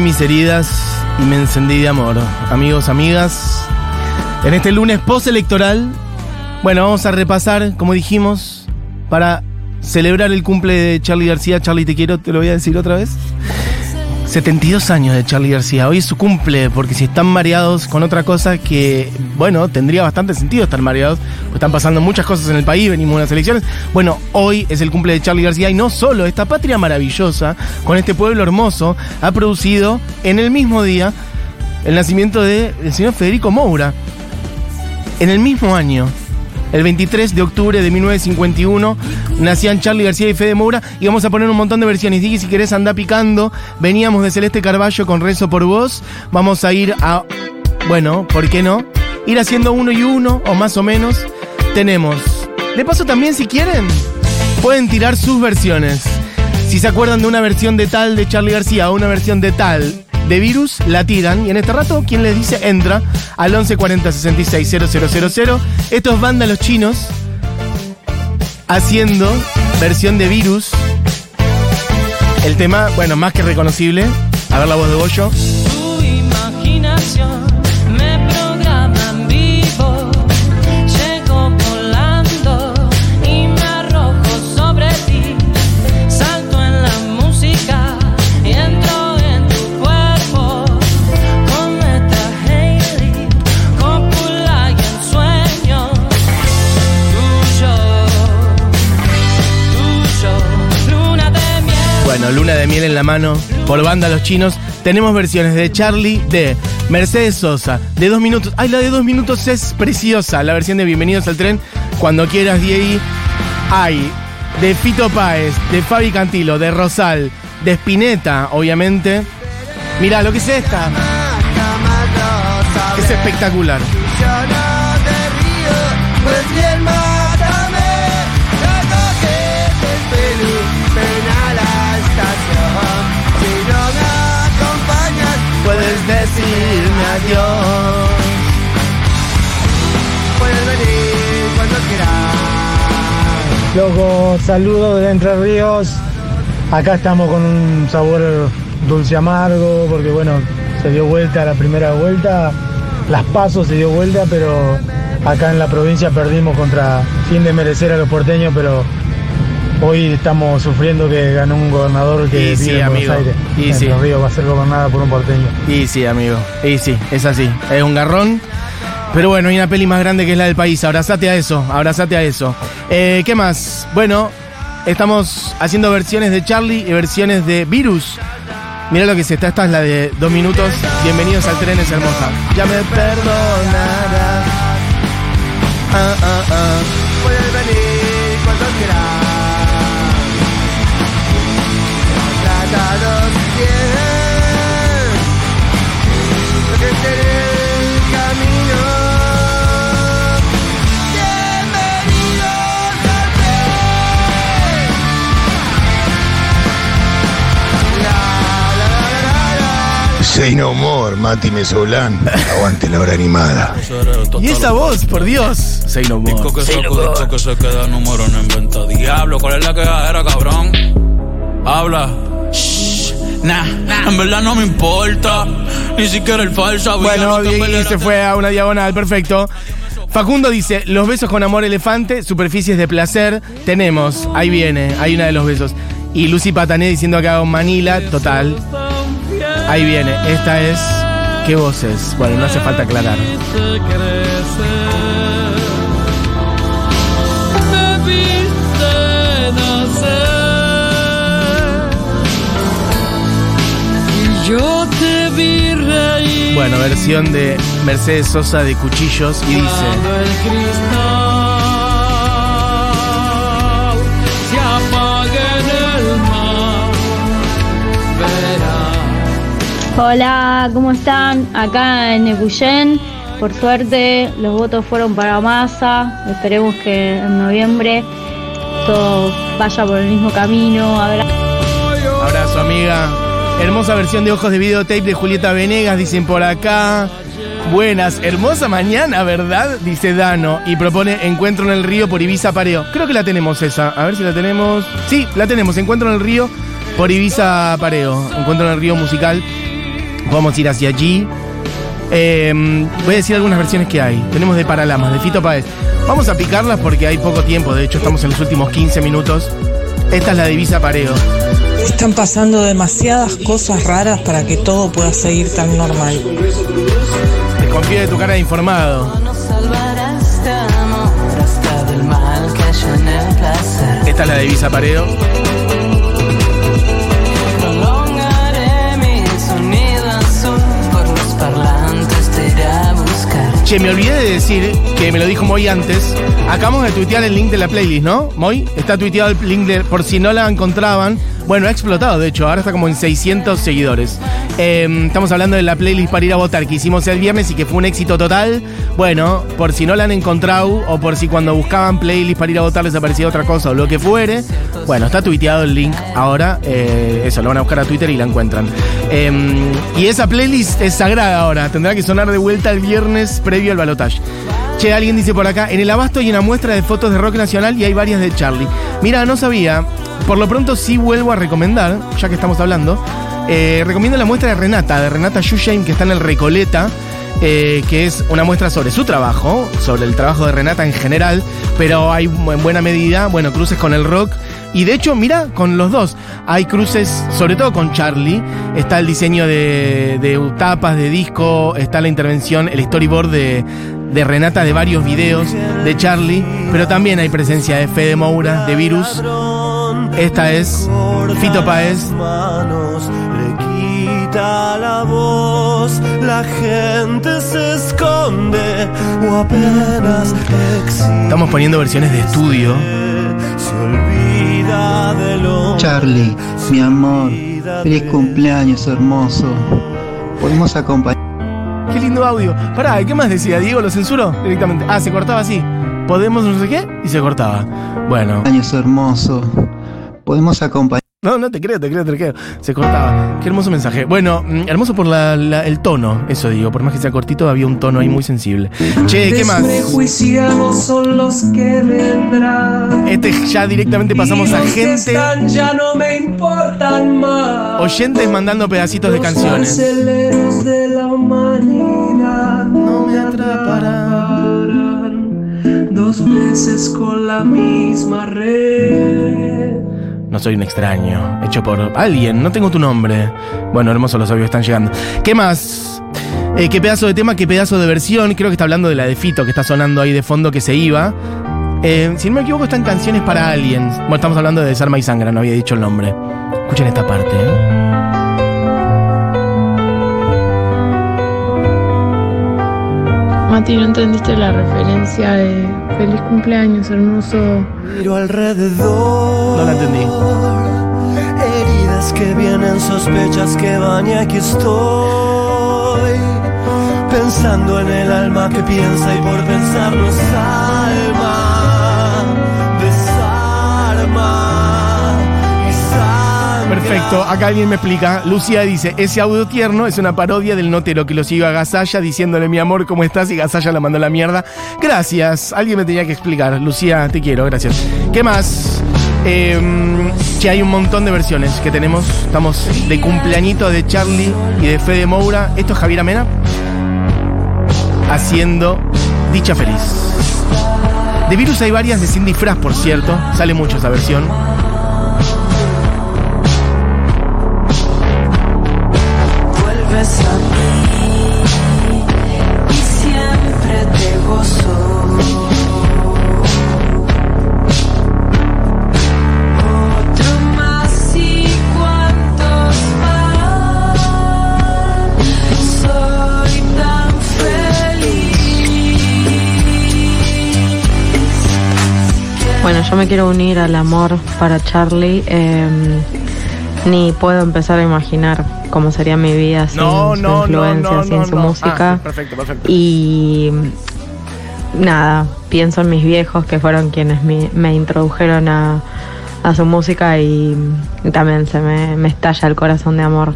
Mis heridas y me encendí de amor. Amigos, amigas, en este lunes postelectoral, bueno, vamos a repasar, como dijimos, para celebrar el cumple de Charlie García. Charlie, te quiero, te lo voy a decir otra vez. 72 años de Charlie García. Hoy es su cumple, porque si están mareados con otra cosa que, bueno, tendría bastante sentido estar mareados, pues están pasando muchas cosas en el país, venimos de unas elecciones. Bueno, hoy es el cumple de Charlie García y no solo, esta patria maravillosa, con este pueblo hermoso, ha producido en el mismo día el nacimiento del señor Federico Moura. En el mismo año, el 23 de octubre de 1951 nacían Charlie García y Fede Moura y vamos a poner un montón de versiones. Dije, si querés anda picando, veníamos de Celeste Carballo con Rezo por Vos, vamos a ir a, bueno, ¿por qué no? Ir haciendo uno y uno, o más o menos. Tenemos, de paso también si quieren, pueden tirar sus versiones. Si se acuerdan de una versión de tal de Charlie García o una versión de tal de virus, la tiran. Y en este rato, quien les dice entra al 1140 66 000. Estos vándalos chinos haciendo versión de virus. El tema, bueno, más que reconocible. A ver la voz de Goyo. Tu imaginación Luna de miel en la mano por banda Los Chinos. Tenemos versiones de Charlie, de Mercedes Sosa, de dos minutos. Ay, la de dos minutos es preciosa. La versión de Bienvenidos al Tren, cuando quieras, Diego. Hay de Fito Páez, de Fabi Cantilo, de Rosal, de Spinetta, obviamente. Mirá, lo que es esta. Es espectacular. Loco, saludos de Entre Ríos. Acá estamos con un sabor dulce amargo, porque bueno, se dio vuelta la primera vuelta, las pasos se dio vuelta, pero acá en la provincia perdimos contra, sin desmerecer a los porteños, pero hoy estamos sufriendo que ganó un gobernador que Y sí, vive en amigo. Buenos Aires. Y sí. Ríos va a ser gobernada por un porteño. Y sí, amigo. Y sí, es así. Es un garrón. Pero bueno, hay una peli más grande que es la del país. Abrazate a eso, abrazate a eso. Eh, ¿Qué más? Bueno, estamos haciendo versiones de Charlie y versiones de Virus. Mira lo que es esta. Esta es la de dos minutos. Bienvenidos al tren, es hermosa. Ya me perdonarás. Ah, ah, ah. Puedes venir cuando quieras. Say no more, Mati Mesolán. Aguante la hora animada. Y esa voz, por Dios. Say no more. Disco que disco que se queda, número no inventa. Diablo, ¿cuál es la quejadera, cabrón? Habla. Shh, Nah, en verdad no me importa. Ni siquiera el falso. Bueno, Diego se fue a una diagonal, perfecto. Facundo dice, los besos con amor elefante, superficies de placer. Tenemos, ahí viene, hay una de los besos. Y Lucy Patané diciendo acá con Manila, total. Ahí viene, esta es... ¿Qué voces? Bueno, no hace falta aclarar. Bueno, versión de Mercedes Sosa de Cuchillos y dice... Hola, ¿cómo están? Acá en Epuyén, por suerte los votos fueron para Massa. Esperemos que en noviembre todo vaya por el mismo camino. Abra- Abrazo, amiga. Hermosa versión de ojos de videotape de Julieta Venegas, dicen por acá. Buenas, hermosa mañana, ¿verdad? Dice Dano. Y propone Encuentro en el río por Ibiza Pareo. Creo que la tenemos esa. A ver si la tenemos. Sí, la tenemos. Encuentro en el río por Ibiza Pareo. Encuentro en el río musical. Podemos ir hacia allí. Eh, voy a decir algunas versiones que hay. Tenemos de Paralamas, de Fito Páez. Vamos a picarlas porque hay poco tiempo, de hecho estamos en los últimos 15 minutos. Esta es la divisa Pareo. Están pasando demasiadas cosas raras para que todo pueda seguir tan normal. Desconfío de tu cara de informado. Esta es la divisa Pareo. Che, me olvidé de decir que me lo dijo Moy antes. Acabamos de tuitear el link de la playlist, ¿no? Moy, está tuiteado el link de, por si no la encontraban. Bueno, ha explotado, de hecho, ahora está como en 600 seguidores. Eh, estamos hablando de la playlist para ir a votar que hicimos el viernes y que fue un éxito total. Bueno, por si no la han encontrado o por si cuando buscaban playlist para ir a votar les aparecía otra cosa o lo que fuere. Bueno, está tuiteado el link ahora. eh, eso, lo van a buscar a Twitter y la encuentran. Eh, y esa playlist es sagrada ahora. Tendrá que sonar de vuelta el viernes previo al balotaje. Che, alguien dice por acá, en el abasto hay una muestra de fotos de rock nacional y hay varias de Charlie. Mira, no sabía. Por lo pronto sí vuelvo a recomendar, ya que estamos hablando. eh, recomiendo la muestra de Renata, de Renata Shusheim, que está en el Recoleta. eh, que es una muestra sobre su trabajo, sobre el trabajo de Renata en general, pero hay en buena medida, bueno, cruces con el rock. Y de hecho, mira, con los dos. Hay cruces, sobre todo con Charlie. Está el diseño de, de tapas, de disco, está la intervención, el storyboard de, de Renata de varios videos de Charlie, pero también hay presencia de Fede Moura, de Virus. Esta es Fito le quita la voz, la gente se esconde o apenas. Estamos poniendo versiones de estudio. Charlie, mi amor, feliz cumpleaños hermoso. Podemos acompañar. Qué lindo audio. Pará, ¿y ¿qué más decía? Diego lo censuró directamente. Ah, se cortaba así. Podemos no sé qué y se cortaba. Bueno. Años hermoso. Podemos acompañar. No, no te creo, te creo, te creo. Se cortaba. Qué hermoso mensaje. Bueno, mm, hermoso por la- la- el tono, eso digo. Por más que sea cortito, había un tono ahí muy sensible. Che, ¿qué más? Son los que vendrán. Este ya directamente pasamos a Y los que gente, están ya no me importan más. oyentes mandando pedacitos de canciones. de la humanidad no me atraparán dos veces con la misma red. No soy un extraño, hecho por alguien, no tengo tu nombre. Bueno, hermoso, los audios están llegando. ¿Qué más? Eh, qué pedazo de tema, qué pedazo de versión. Creo que está hablando de la de Fito que está sonando ahí de fondo que se iba. Eh, si no me equivoco, están canciones para alguien. Bueno, estamos hablando de Desarma y Sangra, no había dicho el nombre. Escuchen esta parte, ¿eh? Mati, ¿no entendiste la referencia de feliz cumpleaños, hermoso? Miro alrededor. No la entendí. Heridas que vienen, sospechas que van y aquí estoy. Pensando en el alma que piensa y por pensar no es Perfecto, acá alguien me explica. Lucía dice, ese audio tierno es una parodia del notero que lo siguió a Gasalla diciéndole mi amor, ¿cómo estás? Y Gasalla la mandó a la mierda. Gracias, alguien me tenía que explicar. Lucía, te quiero, gracias. ¿Qué más? Eh, che, hay un montón de versiones que tenemos. Estamos de cumpleañito de Charlie y de Fede Moura. Esto es Javier Amena haciendo Dicha Feliz. De Virus hay varias de Cindy Fras, por cierto. Sale mucho esa versión. Vuelves a mí y siempre te gozo. Bueno, yo me quiero unir al amor para Charlie. eh, ni puedo empezar a imaginar cómo sería mi vida sin No, su no, influencia, no, sin su música. Ah, perfecto, perfecto. Y nada, pienso en mis viejos que fueron quienes me, me introdujeron a, a su música y, y también se me, me estalla el corazón de amor.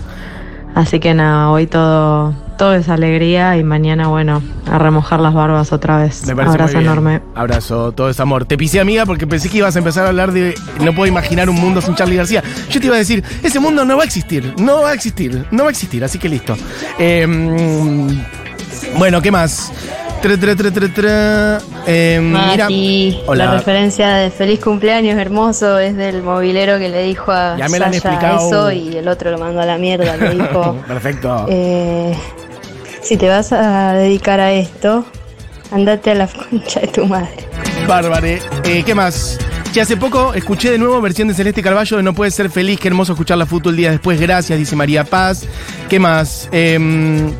Así que nada, hoy todo, todo es alegría y mañana, bueno, a remojar las barbas otra vez. Me parece Abrazo muy bien. enorme. Abrazo, todo es amor. Te pisé, amiga, porque pensé que ibas a empezar a hablar de no puedo imaginar un mundo sin Charlie García. Yo te iba a decir, ese mundo no va a existir, no va a existir, no va a existir, así que listo. Eh, mm, bueno, ¿qué más? Tra, tra, tra. Eh, mira. Mati, Hola. la referencia de feliz cumpleaños hermoso es del movilero que le dijo a Ya me la han Sasha explicado. eso y el otro lo mandó a la mierda. Le <laughs> dijo, Perfecto. eh, si te vas a dedicar a esto, andate a la <laughs> concha de tu madre. Bárbare. Eh, ¿Qué más? Que hace poco escuché de nuevo versión de Celeste Carballo de No puede ser feliz, qué hermoso escuchar la fútbol día después. Gracias, dice María Paz. ¿Qué más? Em,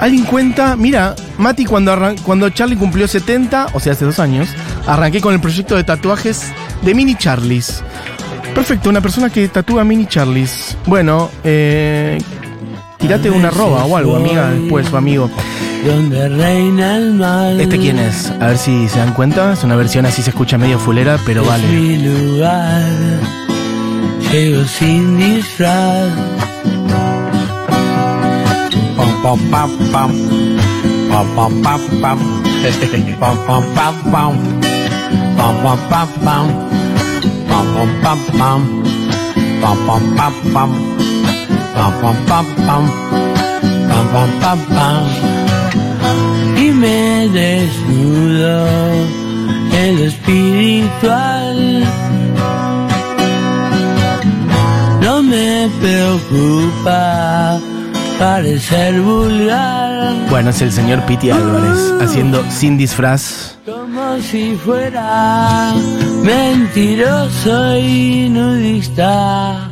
Alguien cuenta, mira, Mati, cuando, cuando Charlie cumplió 70, o sea, hace dos años, arranqué con el proyecto de tatuajes de Mini Charlies. Perfecto, una persona que tatúa Mini Charlies. Bueno, eh, tirate una roba o algo, amiga, después, o amigo. Donde reina el mal. ¿Este quién es? A ver si se dan cuenta. Es una versión así se escucha medio fulera, pero Es vale. mi lugar. Llego sin disfraz. Pam, pam, pam, pam. Pam, pam, pam, pam. <laughs> Pam, pam, pam, pam. Pam, pam, pam, pam. Pam, pam, pam, pam. Y me desnudo en lo espiritual. No me preocupa parecer vulgar, Bueno, es el señor Piti Álvarez haciendo sin disfraz. como si fuera mentiroso y nudista.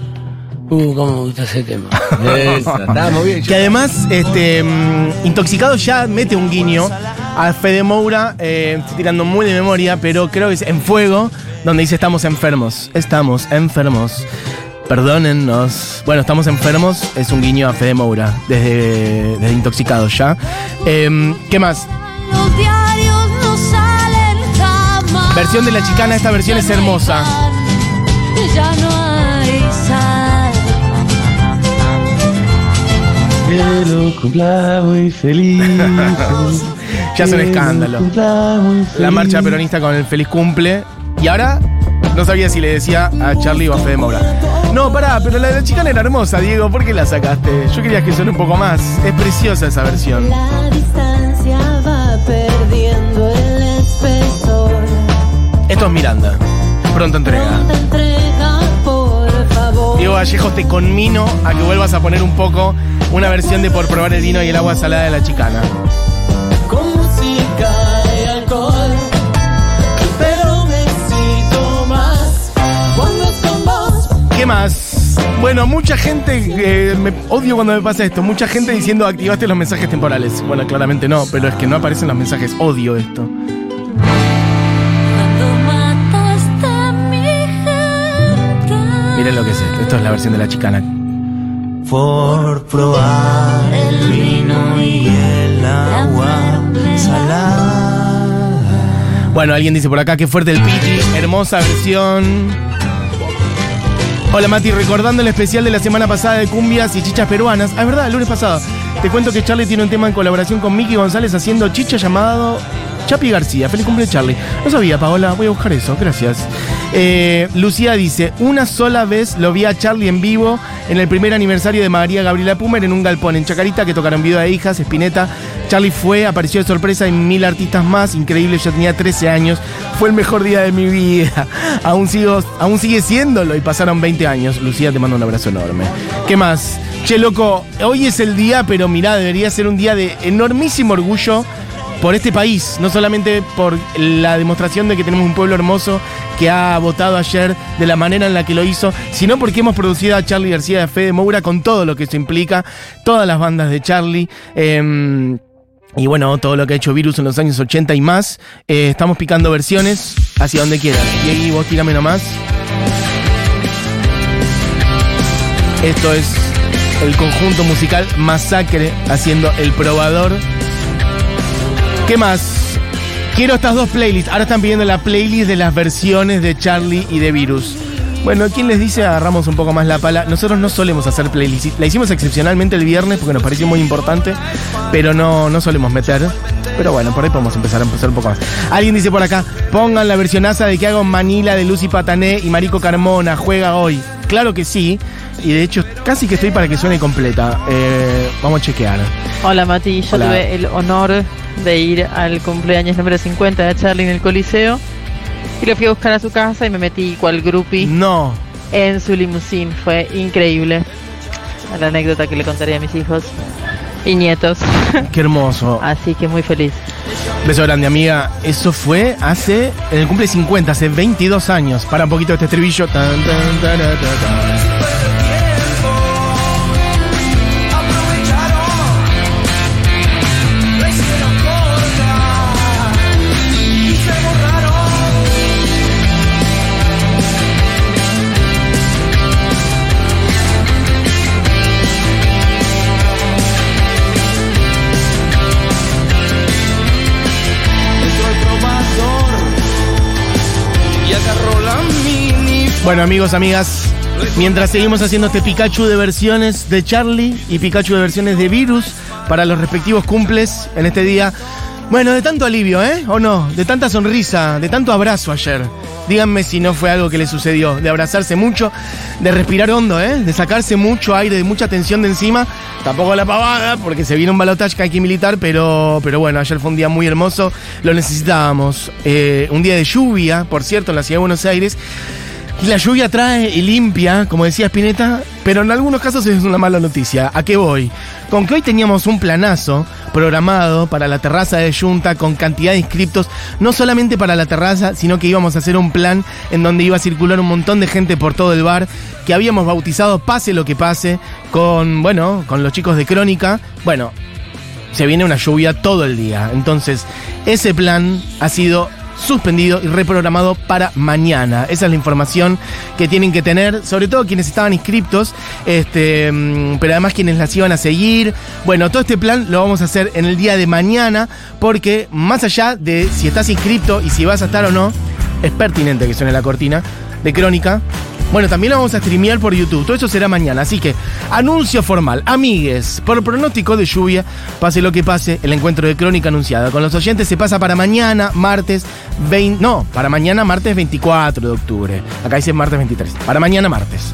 Uh, cómo me gusta ese tema. <laughs> Que además, este, mm, Intoxicado ya mete un guiño a Fede Moura, eh, estoy tirando muy de memoria, pero creo que es en fuego, donde dice estamos enfermos. Estamos enfermos. Perdónennos. Bueno, estamos enfermos. Es un guiño a Fede Moura, desde, desde Intoxicado ya. Em, ¿Qué más? Los diarios no salen jamás. Versión de la chicana, esta versión es hermosa. Ya no Que lo cumpla muy feliz. <laughs> Ya es un escándalo. La marcha peronista con el feliz cumple. Y ahora no sabía si le decía a Charlie o a Fede Moura. No, pará, pero la de la chicana era hermosa, Diego. ¿Por qué la sacaste? Yo quería que suene un poco más. Es preciosa esa versión. La distancia va perdiendo el espesor. Esto es Miranda. Pronta entrega. Te entrega, por favor. Diego Vallejo, te conmino a que vuelvas a poner un poco una versión de Por probar el vino y el agua salada de la chicana. Con música y alcohol. Pero necesito más. Cuando es con vos. ¿Qué más? Bueno, mucha gente, eh, me odio cuando me pasa esto, mucha gente diciendo activaste los mensajes temporales. Bueno, claramente no, pero es que no aparecen los mensajes, odio esto. Miren lo que es esto, esto es la versión de la chicana. Por probar el vino y el agua salada. Bueno, alguien dice por acá que fuerte el Piti, hermosa versión. Hola Mati, recordando el especial de la semana pasada de cumbias y chichas peruanas. Ah, es verdad, el lunes pasado. Te cuento que Charlie tiene un tema en colaboración con Miki González haciendo chicha llamado Chapi García. Feliz cumple Charlie. No sabía, Paola, voy a buscar eso, gracias. Eh, Lucía dice, una sola vez lo vi a Charlie en vivo en el primer aniversario de María Gabriela Pumer en un galpón en Chacarita que tocaron video de hijas, Espineta. Charlie fue, apareció de sorpresa y mil artistas más, increíble, yo tenía 13 años, fue el mejor día de mi vida. <laughs> Aún, sigo, aún sigue siéndolo y pasaron 20 años. Lucía, te mando un abrazo enorme. ¿Qué más? Che, loco, hoy es el día, pero mirá, debería ser un día de enormísimo orgullo por este país, no solamente por la demostración de que tenemos un pueblo hermoso que ha votado ayer de la manera en la que lo hizo, sino porque hemos producido a Charlie García de Fede Moura con todo lo que eso implica, todas las bandas de Charlie. em, y bueno, todo lo que ha hecho Virus en los años 80 y más. Eh, estamos picando versiones hacia donde quieras. Y ahí vos tírame nomás. Esto es el conjunto musical Masacre haciendo el probador. ¿Qué más? Quiero estas dos playlists. Ahora están pidiendo la playlist de las versiones de Charlie y de Virus. Bueno, ¿quién les dice? Agarramos un poco más la pala. Nosotros no solemos hacer playlist. La hicimos excepcionalmente el viernes porque nos pareció muy importante, pero no, no solemos meter. Pero bueno, por ahí podemos empezar a empezar un poco más. Alguien dice por acá, pongan la versionaza de que hago Manila de Lucy Patané y Marico Carmona, juega hoy. Claro que sí, y de hecho casi que estoy para que suene completa. Eh, vamos a chequear. Hola Mati, yo Hola. tuve el honor de ir al cumpleaños número 50 de Charlie en el Coliseo y lo fui a buscar a su casa y me metí cual groupie No. en su limusín. Fue increíble. La anécdota que le contaría a mis hijos y nietos. <laughs> Qué hermoso. Así que muy feliz. Beso grande, amiga. Eso fue hace, en el cumple 50, hace 22 años. Para un poquito este estribillo. Tan, tan, tarara, tan. Bueno, amigos, amigas, mientras seguimos haciendo este Pikachu de versiones de Charlie y Pikachu de versiones de Virus para los respectivos cumples en este día. Bueno, de tanto alivio, ¿eh? ¿O no? De tanta sonrisa, de tanto abrazo ayer. Díganme si no fue algo que le sucedió. De abrazarse mucho, de respirar hondo, ¿eh? De sacarse mucho aire, de mucha tensión de encima. Tampoco la pavada, porque se viene un balotaje que militar, pero, pero bueno, ayer fue un día muy hermoso. Lo necesitábamos. Eh, un día de lluvia, por cierto, en la ciudad de Buenos Aires. Y la lluvia trae y limpia, como decía Spinetta, pero en algunos casos es una mala noticia. ¿A qué voy? Con que hoy teníamos un planazo programado para la terraza de Junta con cantidad de inscriptos, no solamente para la terraza, sino que íbamos a hacer un plan en donde iba a circular un montón de gente por todo el bar, que habíamos bautizado Pase lo que pase, con, bueno, con los chicos de Crónica. Bueno, se viene una lluvia todo el día. Entonces, ese plan ha sido suspendido y reprogramado para mañana. Esa es la información que tienen que tener, sobre todo quienes estaban inscriptos, este, mm, pero además quienes las iban a seguir. Bueno, todo este plan lo vamos a hacer en el día de mañana, porque más allá de si estás inscripto y si vas a estar o no, es pertinente que suene la cortina de crónica. Bueno, también lo vamos a streamear por YouTube. Todo eso será mañana. Así que, anuncio formal. Amigues, por pronóstico de lluvia, pase lo que pase, el encuentro de crónica anunciada con los oyentes se pasa para mañana, martes 20. No, para mañana, martes 24 de octubre. Acá dice martes 23. Para mañana, martes.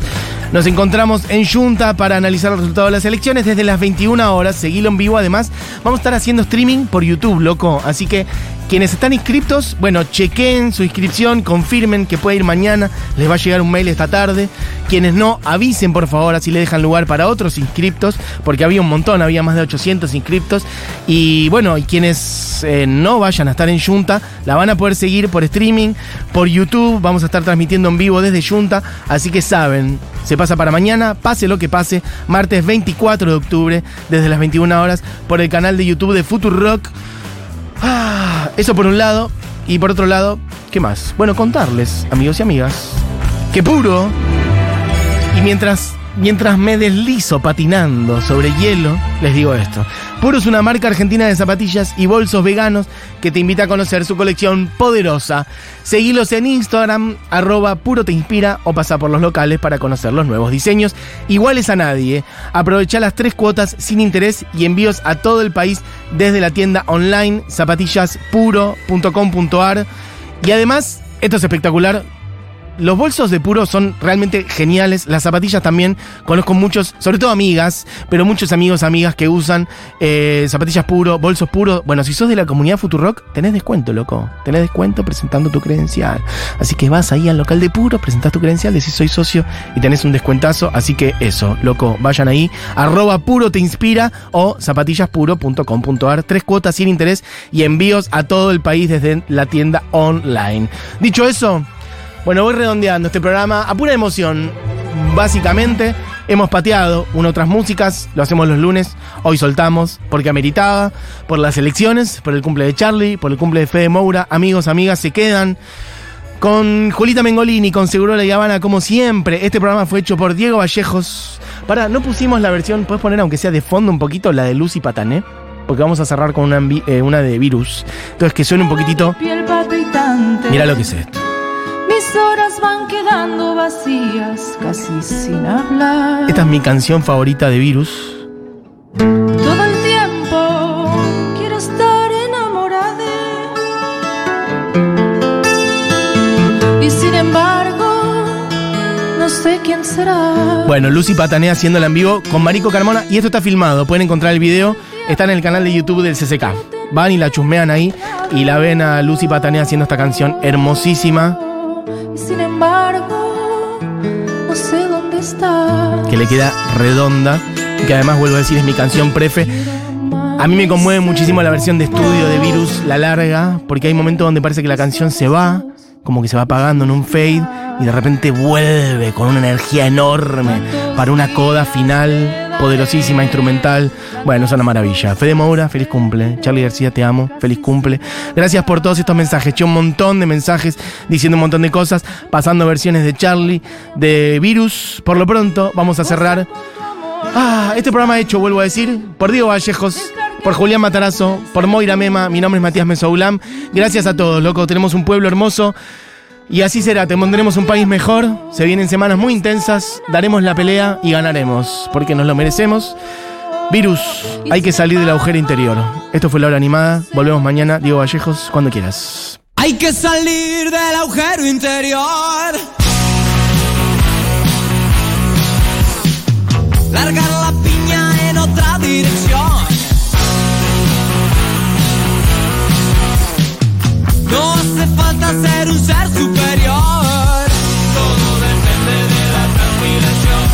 Nos encontramos en Junta para analizar los resultados de las elecciones desde las 21 horas. Seguilo en vivo. Además, vamos a estar haciendo streaming por YouTube, loco. Así que quienes están inscriptos, bueno, chequen su inscripción, confirmen que puede ir mañana, les va a llegar un mail esta tarde. Quienes no, avisen por favor, así le dejan lugar para otros inscriptos, porque había un montón, había más de 800 inscriptos. Y bueno, y quienes eh, no vayan a estar en Junta, la van a poder seguir por streaming, por YouTube, vamos a estar transmitiendo en vivo desde Junta, así que saben, se pasa para mañana, pase lo que pase, martes 24 de octubre, desde las 21 horas, por el canal de YouTube de Futurock. Ah, eso por un lado. Y por otro lado, ¿qué más? Bueno, contarles, amigos y amigas, que puro. Y mientras, mientras me deslizo patinando sobre hielo, les digo esto. Puro es una marca argentina de zapatillas y bolsos veganos que te invita a conocer su colección poderosa. Seguilos en Instagram, arroba puro te inspira o pasa por los locales para conocer los nuevos diseños iguales a nadie. Aprovecha las tres cuotas sin interés y envíos a todo el país desde la tienda online zapatillaspuro.com.ar. Y además, esto es espectacular. Los bolsos de puro son realmente geniales. Las zapatillas también. Conozco muchos, sobre todo amigas, pero muchos amigos, amigas que usan eh, zapatillas puro, bolsos puros. Bueno, si sos de la comunidad Futurock, tenés descuento, loco. Tenés descuento presentando tu credencial. Así que vas ahí al local de puro, presentás tu credencial, decís soy socio y tenés un descuentazo. Así que eso, loco, vayan ahí. Arroba puro te inspira o zapatillaspuro.com.ar. Tres cuotas sin interés y envíos a todo el país desde la tienda online. Dicho eso. Bueno, voy redondeando este programa a pura emoción. Básicamente, hemos pateado una otras músicas, lo hacemos los lunes, hoy soltamos, porque ameritaba, por las elecciones, por el cumple de Charlie, por el cumple de Fede Moura, amigos, amigas, se quedan. Con Julita Mengolini, con Seguro La Habana, como siempre. Este programa fue hecho por Diego Vallejos. Para, no pusimos la versión, puedes poner, aunque sea de fondo un poquito, la de Lucy Patané. Porque vamos a cerrar con una, eh, una de virus. Entonces, que suene un poquitito. Mira lo que es esto. Mis horas van quedando vacías. casi sin hablar. Esta es mi canción favorita de Virus. Todo el tiempo quiero estar enamorada. Y sin embargo, no sé quién será. Bueno, Lucy patanea haciéndola en vivo con Marico Carmona y esto está filmado. Pueden encontrar el video. Está en el canal de YouTube del CCK. Van y la chusmean ahí y la ven a Lucy patanea haciendo esta canción hermosísima sin embargo, no sé dónde está. que le queda redonda que además vuelvo a decir es mi canción prefe. A mí me conmueve muchísimo la versión de estudio de Virus, la larga, porque hay momentos donde parece que la canción se va, como que se va apagando en un fade y de repente vuelve con una energía enorme para una coda final poderosísima, instrumental. Bueno, es una maravilla. Fede Moura, feliz cumple. Charlie García, te amo. Feliz cumple. Gracias por todos estos mensajes. Eché un montón de mensajes diciendo un montón de cosas, pasando versiones de Charlie, de Virus. Por lo pronto, vamos a cerrar. Ah, este programa hecho, vuelvo a decir, por Diego Vallejos, por Julián Matarazo, por Moira Mema. Mi nombre es Matías Mesoulam. Gracias a todos, loco. Tenemos un pueblo hermoso. Y así será, te pondremos un país mejor. Se vienen semanas muy intensas, daremos la pelea y ganaremos, porque nos lo merecemos. Virus, hay que salir del agujero interior. Esto fue la hora animada. Volvemos mañana, Diego Vallejos, cuando quieras. Hay que salir del agujero interior. Largar la falta ser un ser superior. Todo depende de la transpiración.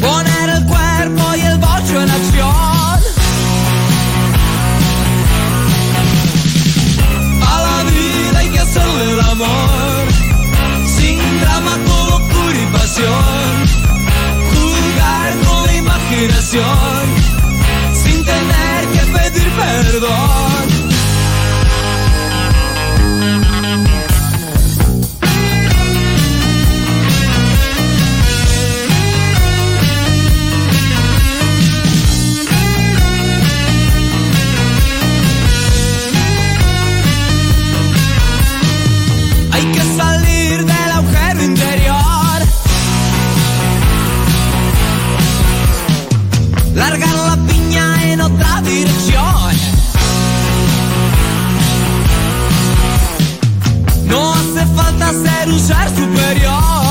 Poner el cuerpo y el bocho en acción. A la vida hay que hacerle el amor. Sin drama, con locura y pasión. Jugar con la imaginación. Ser superior.